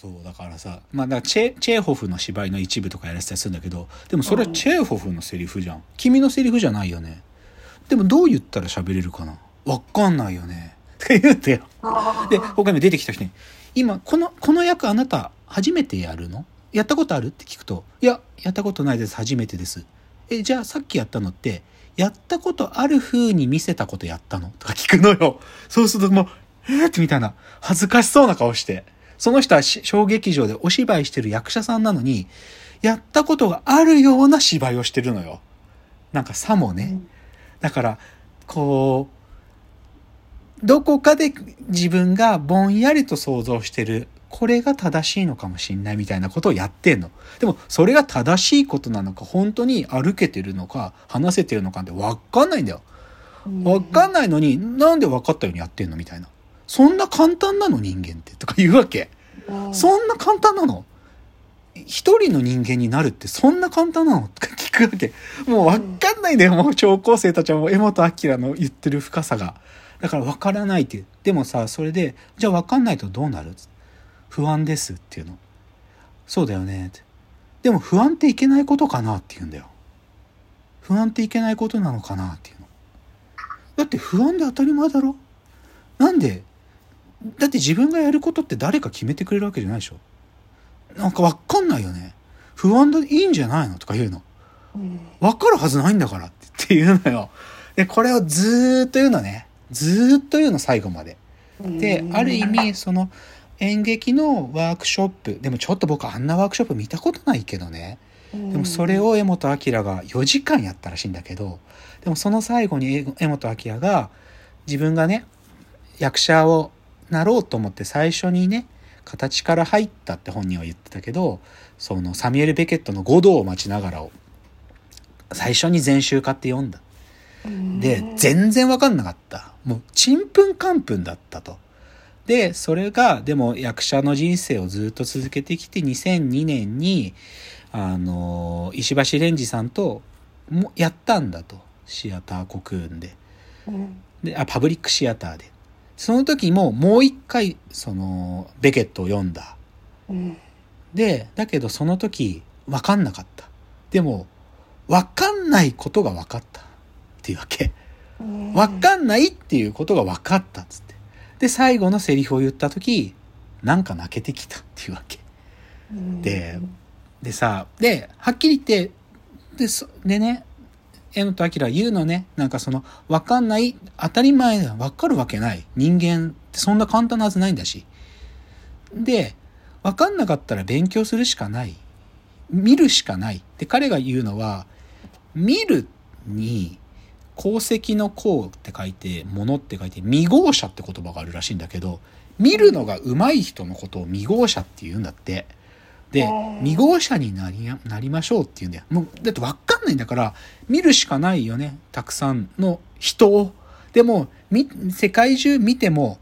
そうだからさまあだからチェチェーホフの芝居の一部とかやらせたりするんだけどでもそれはチェーホフのセリフじゃん。君のセリフじゃないよね。でもどう言ったら喋れるかな？わかんないよね。って言ってよ。で他にも出てきた人に「今このこの役あなた初めてやるの？やったことある?」って聞くと「いややったことないです。初めてです」えじゃあさっきやったのってやったことある風に見せたことやったの？とか聞くのよ。そうするともう「えー?」ってみたいな。恥ずかしそうな顔してその人はし小劇場でお芝居してる役者さんなのにやったことがあるような芝居をしてるのよなんかさもね、だからこうどこかで自分がぼんやりと想像してるこれが正しいのかもしんないみたいなことをやってんの。でもそれが正しいことなのか本当に歩けてるのか話せてるのかってわかんないんだよ。わかんないのになんで分かったようにやってんのみたいな。そんな簡単なの人間ってとか言うわけ。そんな簡単なの？一人の人間になるってそんな簡単なの？とか聞くわけ。もうわかんないんだよ。もう超高生たちはもう江本明の言ってる深さが。だからわからないっていう。でもさ、それで、じゃあわかんないとどうなる？不安ですっていうの。そうだよねって。でも不安っていけないことかなって言うんだよ。不安っていけないことなのかなっていうの。だって不安で当たり前だろ？なんでだって自分がやることって誰か決めてくれるわけじゃないでしょなんかわかんないよね。不安でいいんじゃないのとか言うの。わかるはずないんだからって言うのよ。で、これをずーっと言うのね。ずーっと言うの、最後まで。で、ある意味、その演劇のワークショップ、でもちょっと僕あんなワークショップ見たことないけどね。でもそれを江本明が4時間やったらしいんだけど、でもその最後に江本明が自分がね、役者をなろうと思って最初にね、形から入ったって本人は言ってたけど、そのサミュエル・ベケットの五道を待ちながらを最初に全集買って読んだ。で、全然わかんなかった。もう、ちんぷんかんぷんだったと。で、それが、でも役者の人生をずっと続けてきて、2002年に、あの、石橋蓮司さんと、もやったんだと。シアターコクーンで。で、あ、パブリックシアターで。その時ももう一回、その、ベケットを読んだ。で、だけどその時、わかんなかった。でも、わかんないことがわかった。っていうわけ。わかんないっていうことがわかったっつって。で、最後のセリフを言った時、なんか泣けてきたっていうわけ。で、でさ、で、はっきり言って、で、そでね、江本明言うのね、なんかその、わかんない、当たり前だ、わかるわけない。人間ってそんな簡単なはずないんだし。で、わかんなかったら勉強するしかない。見るしかない。で、彼が言うのは、見るに、功績の功って書いて、ものって書いて、未合者って言葉があるらしいんだけど、見るのが上手い人のことを未合者って言うんだって。で、未合者になりや、なりましょうって言うんだよ。もう、だってわかんないんだから、見るしかないよね。たくさんの人を。でも、み、世界中見ても、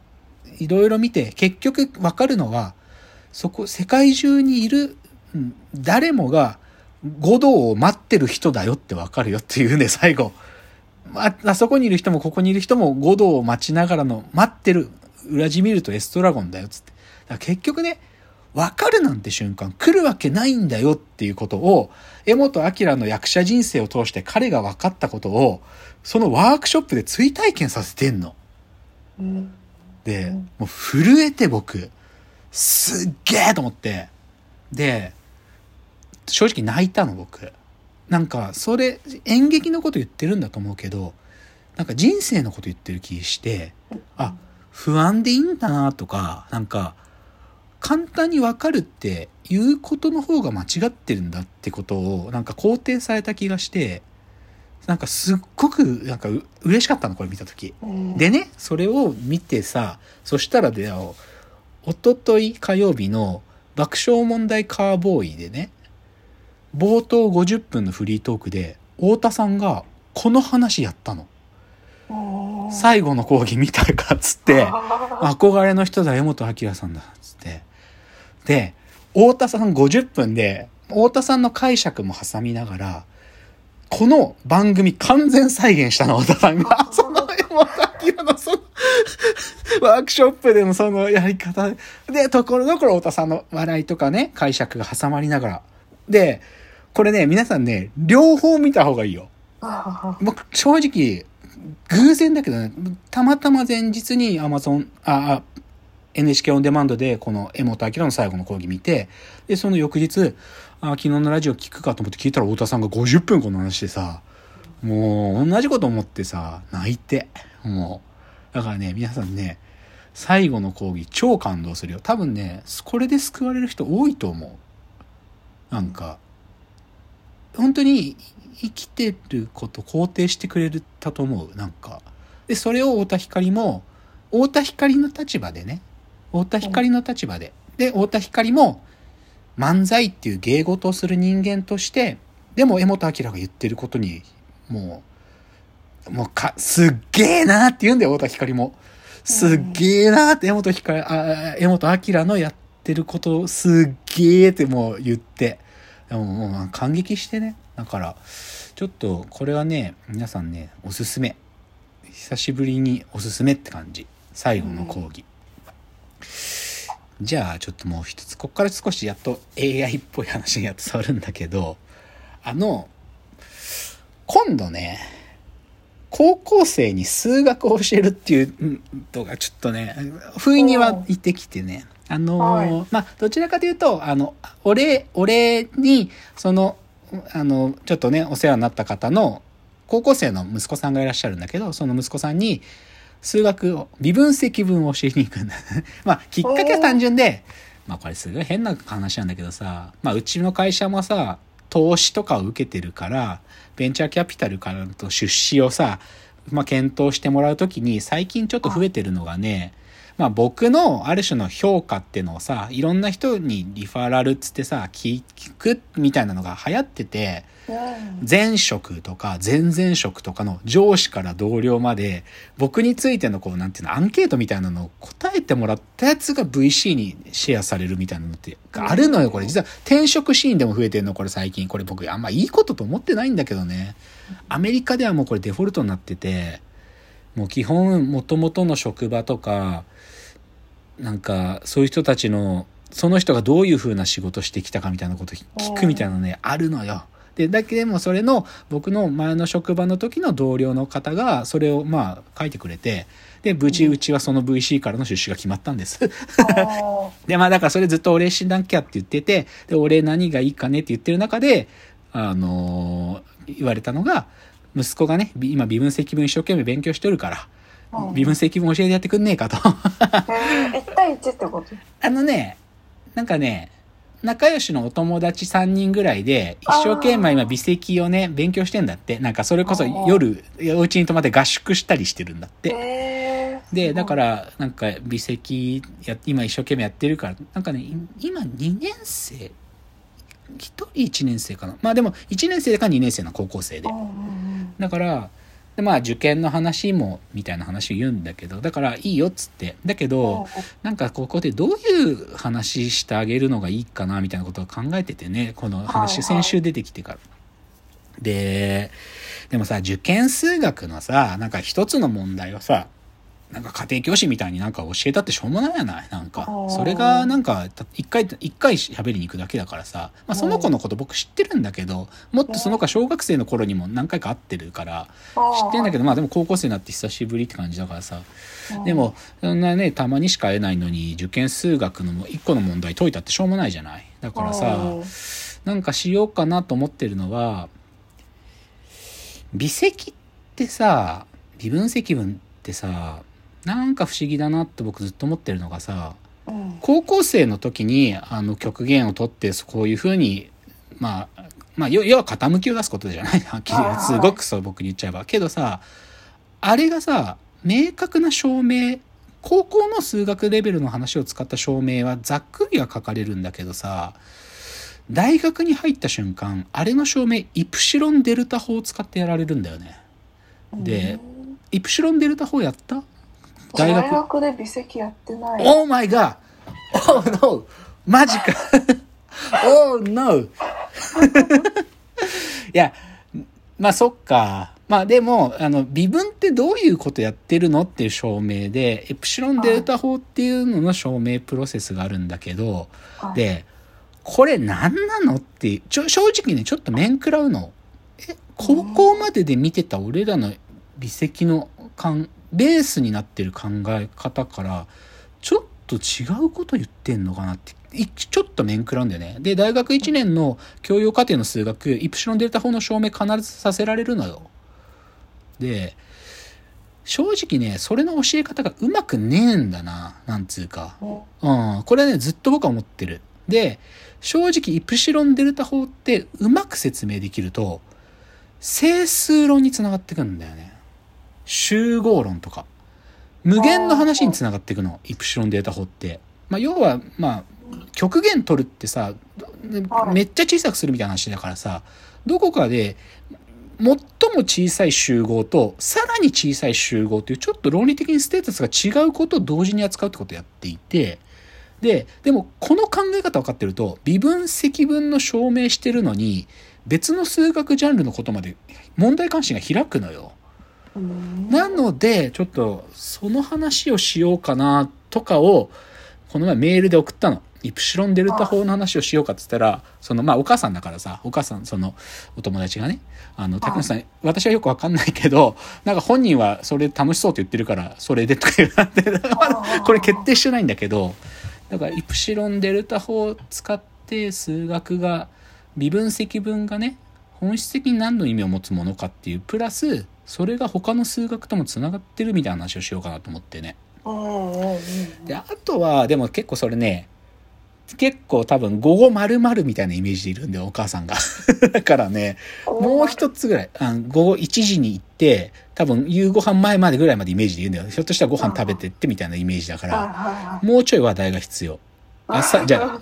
いろいろ見て、結局わかるのは、そこ、世界中にいる、うん誰もが、五道を待ってる人だよってわかるよっていうんで、最後。あ、あそこにいる人もここにいる人も五道を待ちながらの、待ってる、裏地見るとエストラゴンだよっつって。だから結局ね、わかるなんて瞬間来るわけないんだよっていうことを、江本明の役者人生を通して彼が分かったことを、そのワークショップで追体験させてんの。で、もう震えて僕、すっげえと思って。で、正直泣いたの僕。なんか、それ、演劇のこと言ってるんだと思うけど、なんか人生のこと言ってる気して、あ、不安でいいんだなとか、なんか、簡単にわかるっていうことの方が間違ってるんだってことをなんか肯定された気がしてなんかすっごくなんかう嬉しかったのこれ見た時。でねそれを見てさそしたらでよおととい火曜日の爆笑問題カーボーイでね冒頭50分のフリートークで太田さんがこの話やったの。最後の講義見たかっつって憧れの人だ江本明さんだっつってで太田さん50分で太田さんの解釈も挟みながらこの番組完全再現したの太田さんが その江本明のそのワークショップでもそのやり方で、ところどころ太田さんの笑いとかね、解釈が挟まりながら。で、これね、皆さんね、両方見た方がいいよ。僕、正直、偶然だけどね、たまたま前日に Amazon、あ、NHK オンデマンドでこの江本明の最後の講義見て、で、その翌日、あ昨日のラジオ聞くかと思って聞いたら太田さんが50分この話でさ、もう同じこと思ってさ、泣いて。もう。だからね、皆さんね、最後の講義超感動するよ。多分ね、これで救われる人多いと思う。なんか、本当に生きてること肯定してくれたと思う。なんか。で、それを太田光も、太田光の立場でね、太田光の立場で。で、太田光も、漫才っていう芸事をする人間として、でも江本明が言ってることに、もう、もうか、すっげえなって言うんだよ、太田光も。すっげえなって江本光、あ、江本明のやってることをすっげえってもう言って。でももう感激してね。だから、ちょっとこれはね、皆さんね、おすすめ。久しぶりにおすすめって感じ。最後の講義。じゃあちょっともう一つ、こっから少しやっと AI っぽい話にやっと触るんだけど、あの、今度ね、高校生に数学を教えるっていうのがちょっとね、不意にはいてきてね。あのーはい、まあ、どちらかというと、あの、お礼、お礼に、その、あの、ちょっとね、お世話になった方の、高校生の息子さんがいらっしゃるんだけど、その息子さんに、数学を、微分積分を教えに行くんだ。まあ、きっかけは単純で、まあこれすごい変な話なんだけどさ、まあうちの会社もさ、投資とかを受けてるから、ベンチャーキャピタルからと出資をさ、まあ検討してもらうときに最近ちょっと増えてるのがね、まあ僕のある種の評価っていうのをさ、いろんな人にリファラルっつってさ、聞くみたいなのが流行ってて、前職とか前々職とかの上司から同僚まで、僕についてのこう、なんていうの、アンケートみたいなのを答えてもらったやつが VC にシェアされるみたいなのってあるのよ、これ。実は転職シーンでも増えてるの、これ最近。これ僕あんまいいことと思ってないんだけどね。アメリカではもうこれデフォルトになってて、もう基本元々の職場とか、なんかそういう人たちのその人がどういう風な仕事してきたかみたいなこと聞くみたいなね、あるのよ。で、だけでもそれの僕の前の職場の時の同僚の方がそれをまあ書いてくれて、で、無事うちはその VC からの出資が決まったんです。で、まあだからそれずっとお礼しなきゃって言ってて、で、お礼何がいいかねって言ってる中で、あのー、言われたのが、息子がね、今微分積分一生懸命勉強しておるから、微分積分教えてやってくんねえかと。えー、1対1ってこと？あのね、なんかね、仲良しのお友達3人ぐらいで、一生懸命今微積をね、勉強してんだって。なんかそれこそ夜、お家に泊まって合宿したりしてるんだって。えー、で、だから、なんか微積や、今一生懸命やってるから、なんかね、今2年生、1人1年生かな。まあでも、1年生か2年生の高校生で。だから、でまあ受験の話もみたいな話を言うんだけどだからいいよっつってだけどなんかここでどういう話してあげるのがいいかなみたいなことを考えててねこの話先週出てきてから。ででもさ受験数学のさなんか一つの問題をさなんか家庭教師みたいになんか教えたってしょうもないやないなんか。それがなんか、一回、一回喋りに行くだけだからさ。まあその子のこと僕知ってるんだけど、もっとその子小学生の頃にも何回か会ってるから、知ってんだけど、まあでも高校生になって久しぶりって感じだからさ。でも、そんなね、たまにしか会えないのに、受験数学の一個の問題解いたってしょうもないじゃない。だからさ、なんかしようかなと思ってるのは、微積ってさ、微分積分ってさ、なんか不思議だなって僕ずっと思ってるのがさ、うん、高校生の時にあの極限を取ってこういうふうにまあまあ要は傾きを出すことじゃないはっきりすごくそう僕に言っちゃえばけどさあれがさ明確な証明高校の数学レベルの話を使った証明はざっくりは書かれるんだけどさ大学に入った瞬間あれの証明イプシロンデルタ法を使ってやられるんだよね。で、イプシロンデルタ法やった？大学大学で微積やってない。Oh my god! Oh no! マジか !Oh no! いや、まあそっか。まあでも、あの、微分ってどういうことやってるのっていう証明で、エプシロンデルタ法っていうのの証明プロセスがあるんだけど、はい、で、これ何なのって、ちょ、正直ね、ちょっと面食らうの。え、高校までで見てた俺らの微積の感、ベースになってる考え方から、ちょっと違うこと言ってんのかなって、いちょっと面食らうんだよね。で、大学1年の教養課程の数学、イプシロンデルタ法の証明必ずさせられるのよ。で、正直ね、それの教え方がうまくねえんだな、なんつうか。うん、これはね、ずっと僕は思ってる。で、正直、イプシロンデルタ法ってうまく説明できると、整数論につながってくんだよね。集合論とか。無限の話につながっていくの、イプシロンデルタ法って。まあ、要は、まあ、極限取るってさ、めっちゃ小さくするみたいな話だからさ、どこかで、最も小さい集合と、さらに小さい集合という、ちょっと論理的にステータスが違うことを同時に扱うってことをやっていて、で、でも、この考え方分かってると、微分積分の証明してるのに、別の数学ジャンルのことまで問題関心が開くのよ。うん。なので、ちょっと、その話をしようかな、とかを、この前メールで送ったの。イプシロンデルタ法の話をしようかって言ったら、その、まあ、お母さんだからさ、お母さん、その、お友達がね、あの、竹野さん、私はよくわかんないけど、なんか本人はそれ楽しそうって言ってるから、それでとか言われて、まだこれ決定してないんだけど、だから、イプシロンデルタ法を使って数学が、微分積分がね、本質的に何の意味を持つものかっていう、プラス、それが他の数学ともつながってるみたいな話をしようかなと思ってね。で、あとは、でも結構それね、結構多分午後丸々みたいなイメージでいるんだよ、お母さんが。だからね、もう一つぐらい、あの午後1時に行って、多分夕ご飯前までぐらいまでイメージで言うんだよ。ひょっとしたらご飯食べてってみたいなイメージだかはいら、もうちょい話題が必要。あさ、じゃあ、